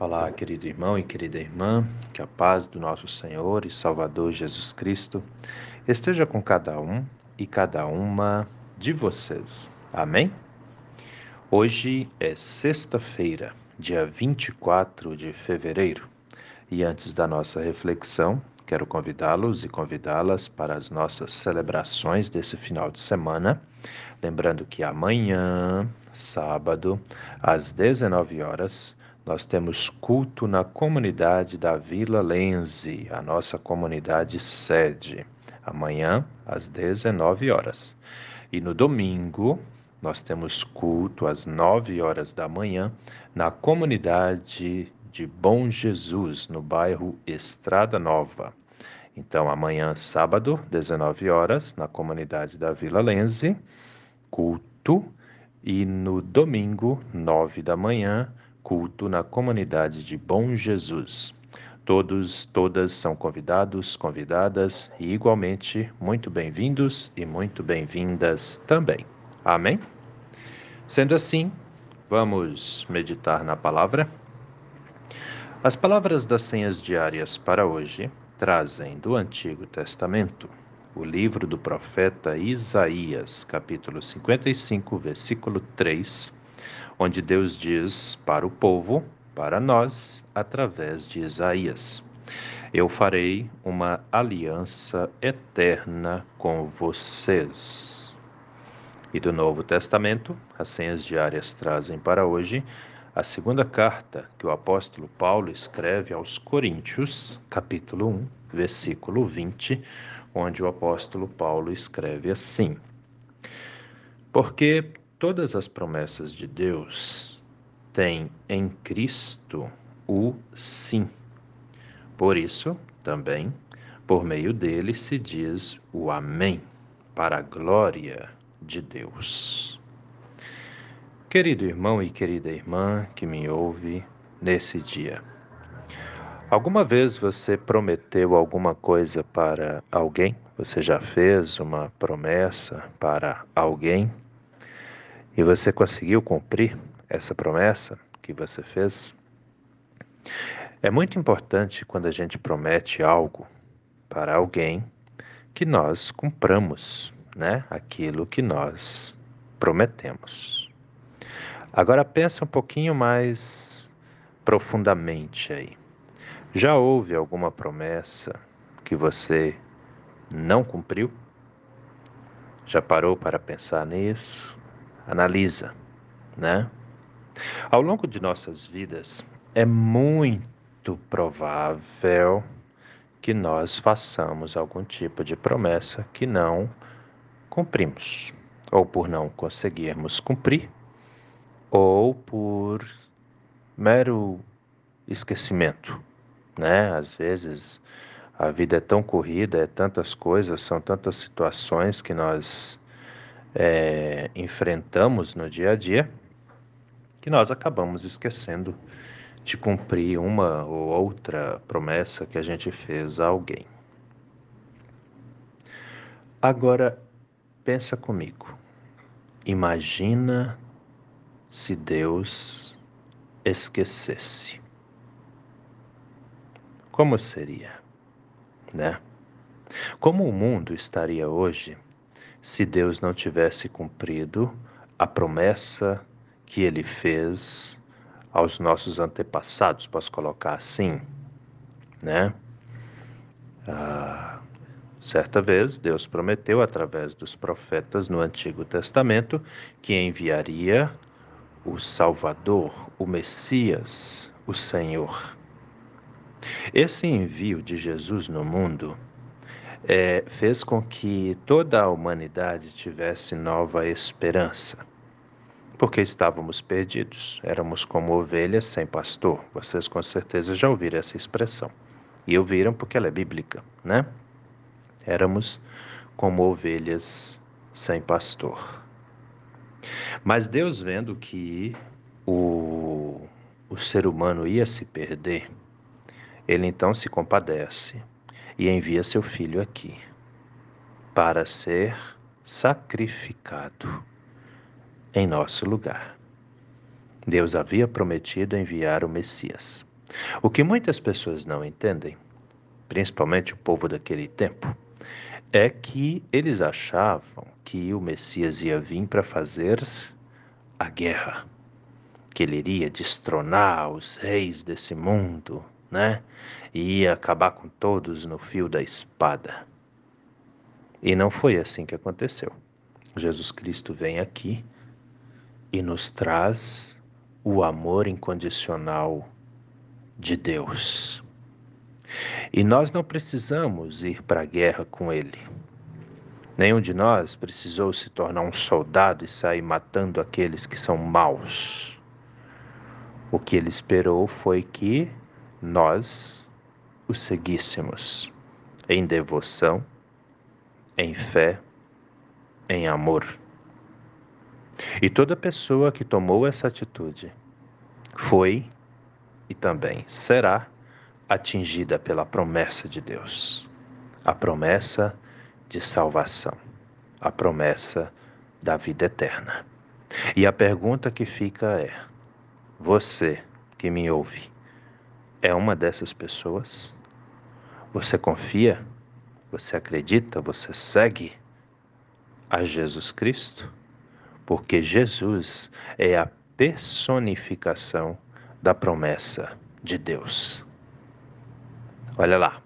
Olá, querido irmão e querida irmã, que a paz do nosso Senhor e Salvador Jesus Cristo esteja com cada um e cada uma de vocês. Amém? Hoje é sexta-feira, dia 24 de fevereiro, e antes da nossa reflexão, quero convidá-los e convidá-las para as nossas celebrações desse final de semana. Lembrando que amanhã, sábado, às 19 horas, nós temos culto na comunidade da Vila Lenze, a nossa comunidade sede, amanhã às 19 horas. E no domingo, nós temos culto às 9 horas da manhã na comunidade de Bom Jesus, no bairro Estrada Nova. Então, amanhã, sábado, 19 horas, na comunidade da Vila Lenze, culto. E no domingo, 9 da manhã, culto na comunidade de Bom Jesus. Todos, todas são convidados, convidadas e igualmente muito bem-vindos e muito bem-vindas também. Amém? Sendo assim, vamos meditar na palavra. As palavras das senhas diárias para hoje trazem do Antigo Testamento o livro do profeta Isaías, capítulo 55, versículo 3 onde Deus diz para o povo, para nós, através de Isaías: Eu farei uma aliança eterna com vocês. E do Novo Testamento, as senhas diárias trazem para hoje a segunda carta que o apóstolo Paulo escreve aos Coríntios, capítulo 1, versículo 20, onde o apóstolo Paulo escreve assim: Porque Todas as promessas de Deus têm em Cristo o sim. Por isso, também, por meio dele se diz o Amém, para a glória de Deus. Querido irmão e querida irmã que me ouve nesse dia, alguma vez você prometeu alguma coisa para alguém? Você já fez uma promessa para alguém? E você conseguiu cumprir essa promessa que você fez? É muito importante quando a gente promete algo para alguém que nós cumpramos, né? Aquilo que nós prometemos. Agora pensa um pouquinho mais profundamente aí. Já houve alguma promessa que você não cumpriu? Já parou para pensar nisso? Analisa, né? Ao longo de nossas vidas, é muito provável que nós façamos algum tipo de promessa que não cumprimos, ou por não conseguirmos cumprir, ou por mero esquecimento, né? Às vezes a vida é tão corrida, é tantas coisas, são tantas situações que nós é, enfrentamos no dia a dia, que nós acabamos esquecendo de cumprir uma ou outra promessa que a gente fez a alguém. Agora, pensa comigo. Imagina se Deus esquecesse. Como seria, né? Como o mundo estaria hoje se Deus não tivesse cumprido a promessa que ele fez aos nossos antepassados, posso colocar assim, né? Ah, certa vez, Deus prometeu através dos profetas no Antigo Testamento que enviaria o Salvador, o Messias, o Senhor. Esse envio de Jesus no mundo é, fez com que toda a humanidade tivesse nova esperança. Porque estávamos perdidos, éramos como ovelhas sem pastor. Vocês com certeza já ouviram essa expressão. E ouviram porque ela é bíblica, né? Éramos como ovelhas sem pastor. Mas Deus, vendo que o, o ser humano ia se perder, ele então se compadece e envia seu filho aqui para ser sacrificado em nosso lugar. Deus havia prometido enviar o Messias, O que muitas pessoas não entendem, principalmente o povo daquele tempo, é que eles achavam que o Messias ia vir para fazer a guerra, que ele iria destronar os reis desse mundo, né? E ia acabar com todos no fio da espada. E não foi assim que aconteceu. Jesus Cristo vem aqui e nos traz o amor incondicional de Deus. E nós não precisamos ir para a guerra com Ele. Nenhum de nós precisou se tornar um soldado e sair matando aqueles que são maus. O que ele esperou foi que nós o seguíssemos em devoção, em fé, em amor. E toda pessoa que tomou essa atitude foi e também será atingida pela promessa de Deus. A promessa de salvação, a promessa da vida eterna. E a pergunta que fica é: você que me ouve, é uma dessas pessoas? Você confia? Você acredita? Você segue a Jesus Cristo? Porque Jesus é a personificação da promessa de Deus. Olha lá,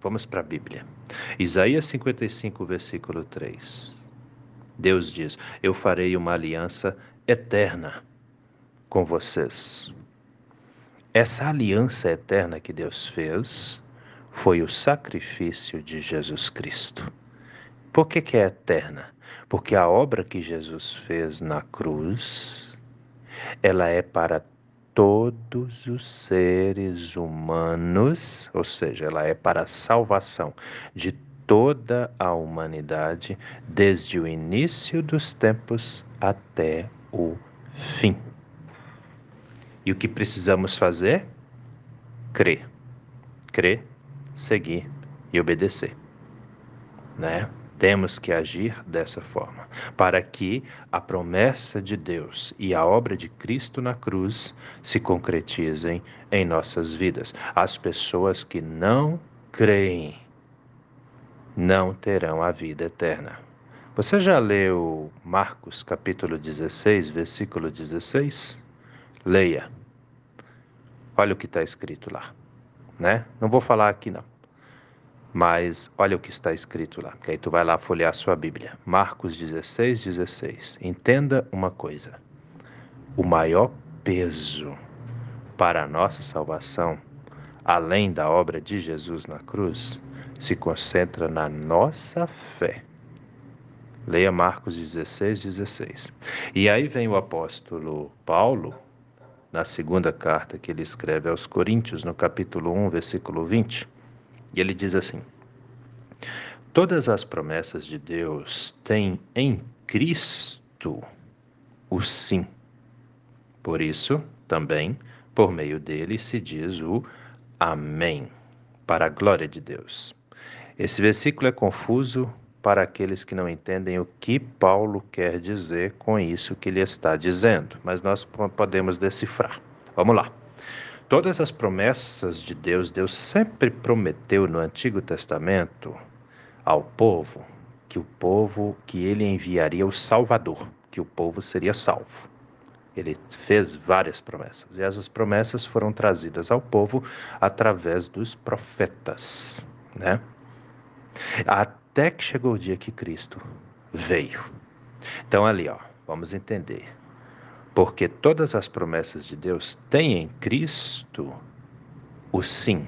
vamos para a Bíblia. Isaías 55, versículo 3. Deus diz: Eu farei uma aliança eterna com vocês. Essa aliança eterna que Deus fez foi o sacrifício de Jesus Cristo. Por que, que é eterna? Porque a obra que Jesus fez na cruz, ela é para todos os seres humanos, ou seja, ela é para a salvação de toda a humanidade, desde o início dos tempos até o fim. E o que precisamos fazer? Crer. Crer, seguir e obedecer. Né? Temos que agir dessa forma, para que a promessa de Deus e a obra de Cristo na cruz se concretizem em nossas vidas. As pessoas que não creem não terão a vida eterna. Você já leu Marcos capítulo 16, versículo 16? Leia. Olha o que está escrito lá, né? Não vou falar aqui não. Mas olha o que está escrito lá, que aí tu vai lá folhear a sua Bíblia. Marcos 16, 16. Entenda uma coisa: o maior peso para a nossa salvação, além da obra de Jesus na cruz, se concentra na nossa fé. Leia Marcos 16, 16. E aí vem o apóstolo Paulo, na segunda carta que ele escreve aos Coríntios, no capítulo 1, versículo 20 e ele diz assim: Todas as promessas de Deus têm em Cristo o sim. Por isso, também, por meio dele, se diz o Amém, para a glória de Deus. Esse versículo é confuso para aqueles que não entendem o que Paulo quer dizer com isso que ele está dizendo, mas nós podemos decifrar. Vamos lá. Todas as promessas de Deus, Deus sempre prometeu no Antigo Testamento ao povo que o povo, que ele enviaria o Salvador, que o povo seria salvo. Ele fez várias promessas e essas promessas foram trazidas ao povo através dos profetas, né? Até que chegou o dia que Cristo veio. Então ali, ó, vamos entender porque todas as promessas de Deus têm em Cristo o sim,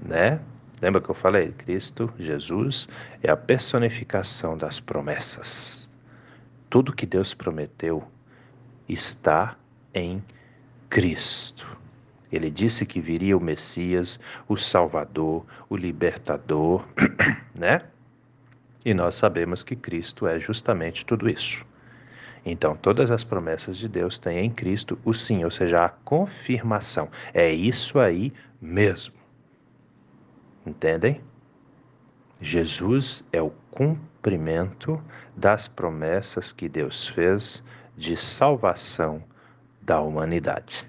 né? Lembra que eu falei? Cristo, Jesus, é a personificação das promessas. Tudo que Deus prometeu está em Cristo. Ele disse que viria o Messias, o Salvador, o Libertador, né? E nós sabemos que Cristo é justamente tudo isso. Então, todas as promessas de Deus têm em Cristo o sim, ou seja, a confirmação. É isso aí mesmo. Entendem? Jesus é o cumprimento das promessas que Deus fez de salvação da humanidade.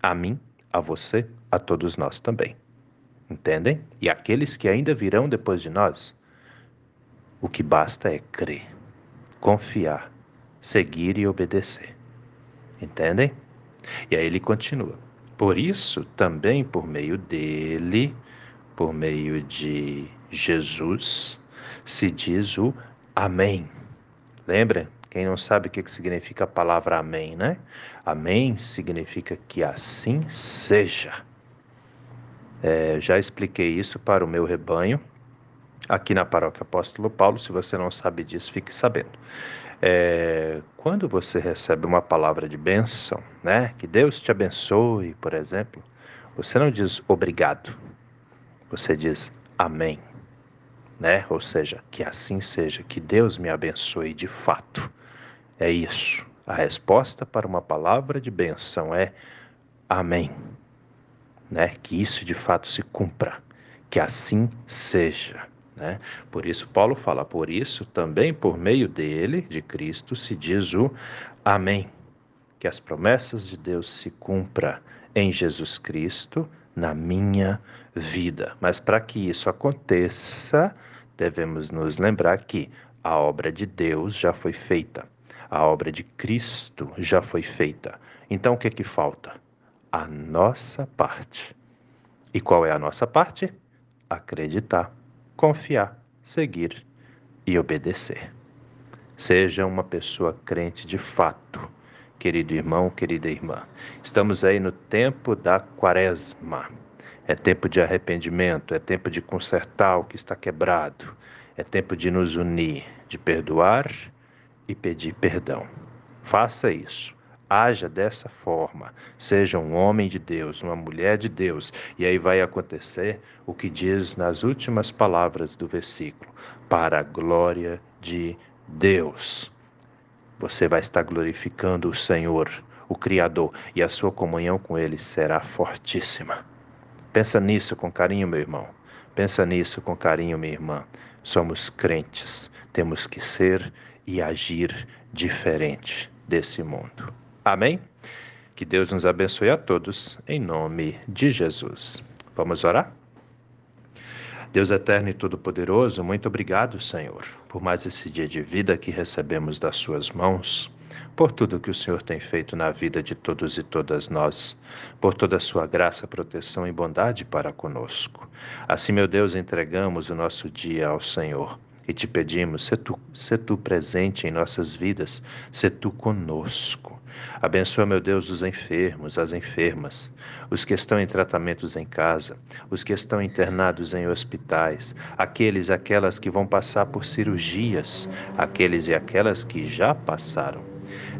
A mim a você, a todos nós também. Entendem? E aqueles que ainda virão depois de nós, o que basta é crer, confiar, seguir e obedecer. Entendem? E aí ele continua. Por isso, também por meio dele, por meio de Jesus, se diz o Amém. Lembra? Quem não sabe o que significa a palavra Amém, né? Amém significa que assim seja. É, já expliquei isso para o meu rebanho aqui na paróquia Apóstolo Paulo. Se você não sabe disso, fique sabendo. É, quando você recebe uma palavra de bênção, né? Que Deus te abençoe, por exemplo, você não diz obrigado, você diz amém, né? Ou seja, que assim seja, que Deus me abençoe de fato. É isso. A resposta para uma palavra de bênção é amém, né? Que isso de fato se cumpra, que assim seja. Né? Por isso, Paulo fala: por isso, também por meio dele, de Cristo, se diz o Amém. Que as promessas de Deus se cumpra em Jesus Cristo, na minha vida. Mas para que isso aconteça, devemos nos lembrar que a obra de Deus já foi feita, a obra de Cristo já foi feita. Então o que é que falta? A nossa parte. E qual é a nossa parte? Acreditar confiar, seguir e obedecer. Seja uma pessoa crente de fato, querido irmão, querida irmã. Estamos aí no tempo da quaresma. É tempo de arrependimento, é tempo de consertar o que está quebrado, é tempo de nos unir, de perdoar e pedir perdão. Faça isso haja dessa forma, seja um homem de Deus, uma mulher de Deus, e aí vai acontecer o que diz nas últimas palavras do versículo: para a glória de Deus. Você vai estar glorificando o Senhor, o Criador, e a sua comunhão com Ele será fortíssima. Pensa nisso com carinho, meu irmão. Pensa nisso com carinho, minha irmã. Somos crentes, temos que ser e agir diferente desse mundo. Amém? Que Deus nos abençoe a todos, em nome de Jesus. Vamos orar? Deus eterno e todo-poderoso, muito obrigado, Senhor, por mais esse dia de vida que recebemos das Suas mãos, por tudo que o Senhor tem feito na vida de todos e todas nós, por toda a Sua graça, proteção e bondade para conosco. Assim, meu Deus, entregamos o nosso dia ao Senhor e te pedimos, se tu, se tu presente em nossas vidas, se tu conosco. Abençoa, meu Deus, os enfermos, as enfermas, os que estão em tratamentos em casa, os que estão internados em hospitais, aqueles e aquelas que vão passar por cirurgias, aqueles e aquelas que já passaram.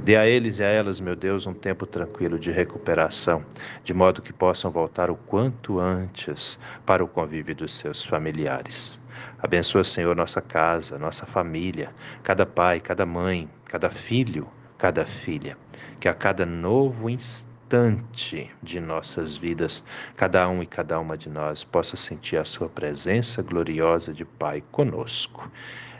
Dê a eles e a elas, meu Deus, um tempo tranquilo de recuperação, de modo que possam voltar o quanto antes para o convívio dos seus familiares. Abençoa, Senhor, nossa casa, nossa família, cada pai, cada mãe, cada filho, cada filha. Que a cada novo instante de nossas vidas, cada um e cada uma de nós possa sentir a Sua presença gloriosa de Pai conosco.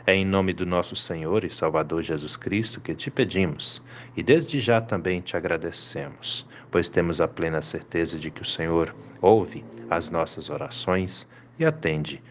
É em nome do nosso Senhor e Salvador Jesus Cristo que te pedimos e desde já também te agradecemos, pois temos a plena certeza de que o Senhor ouve as nossas orações e atende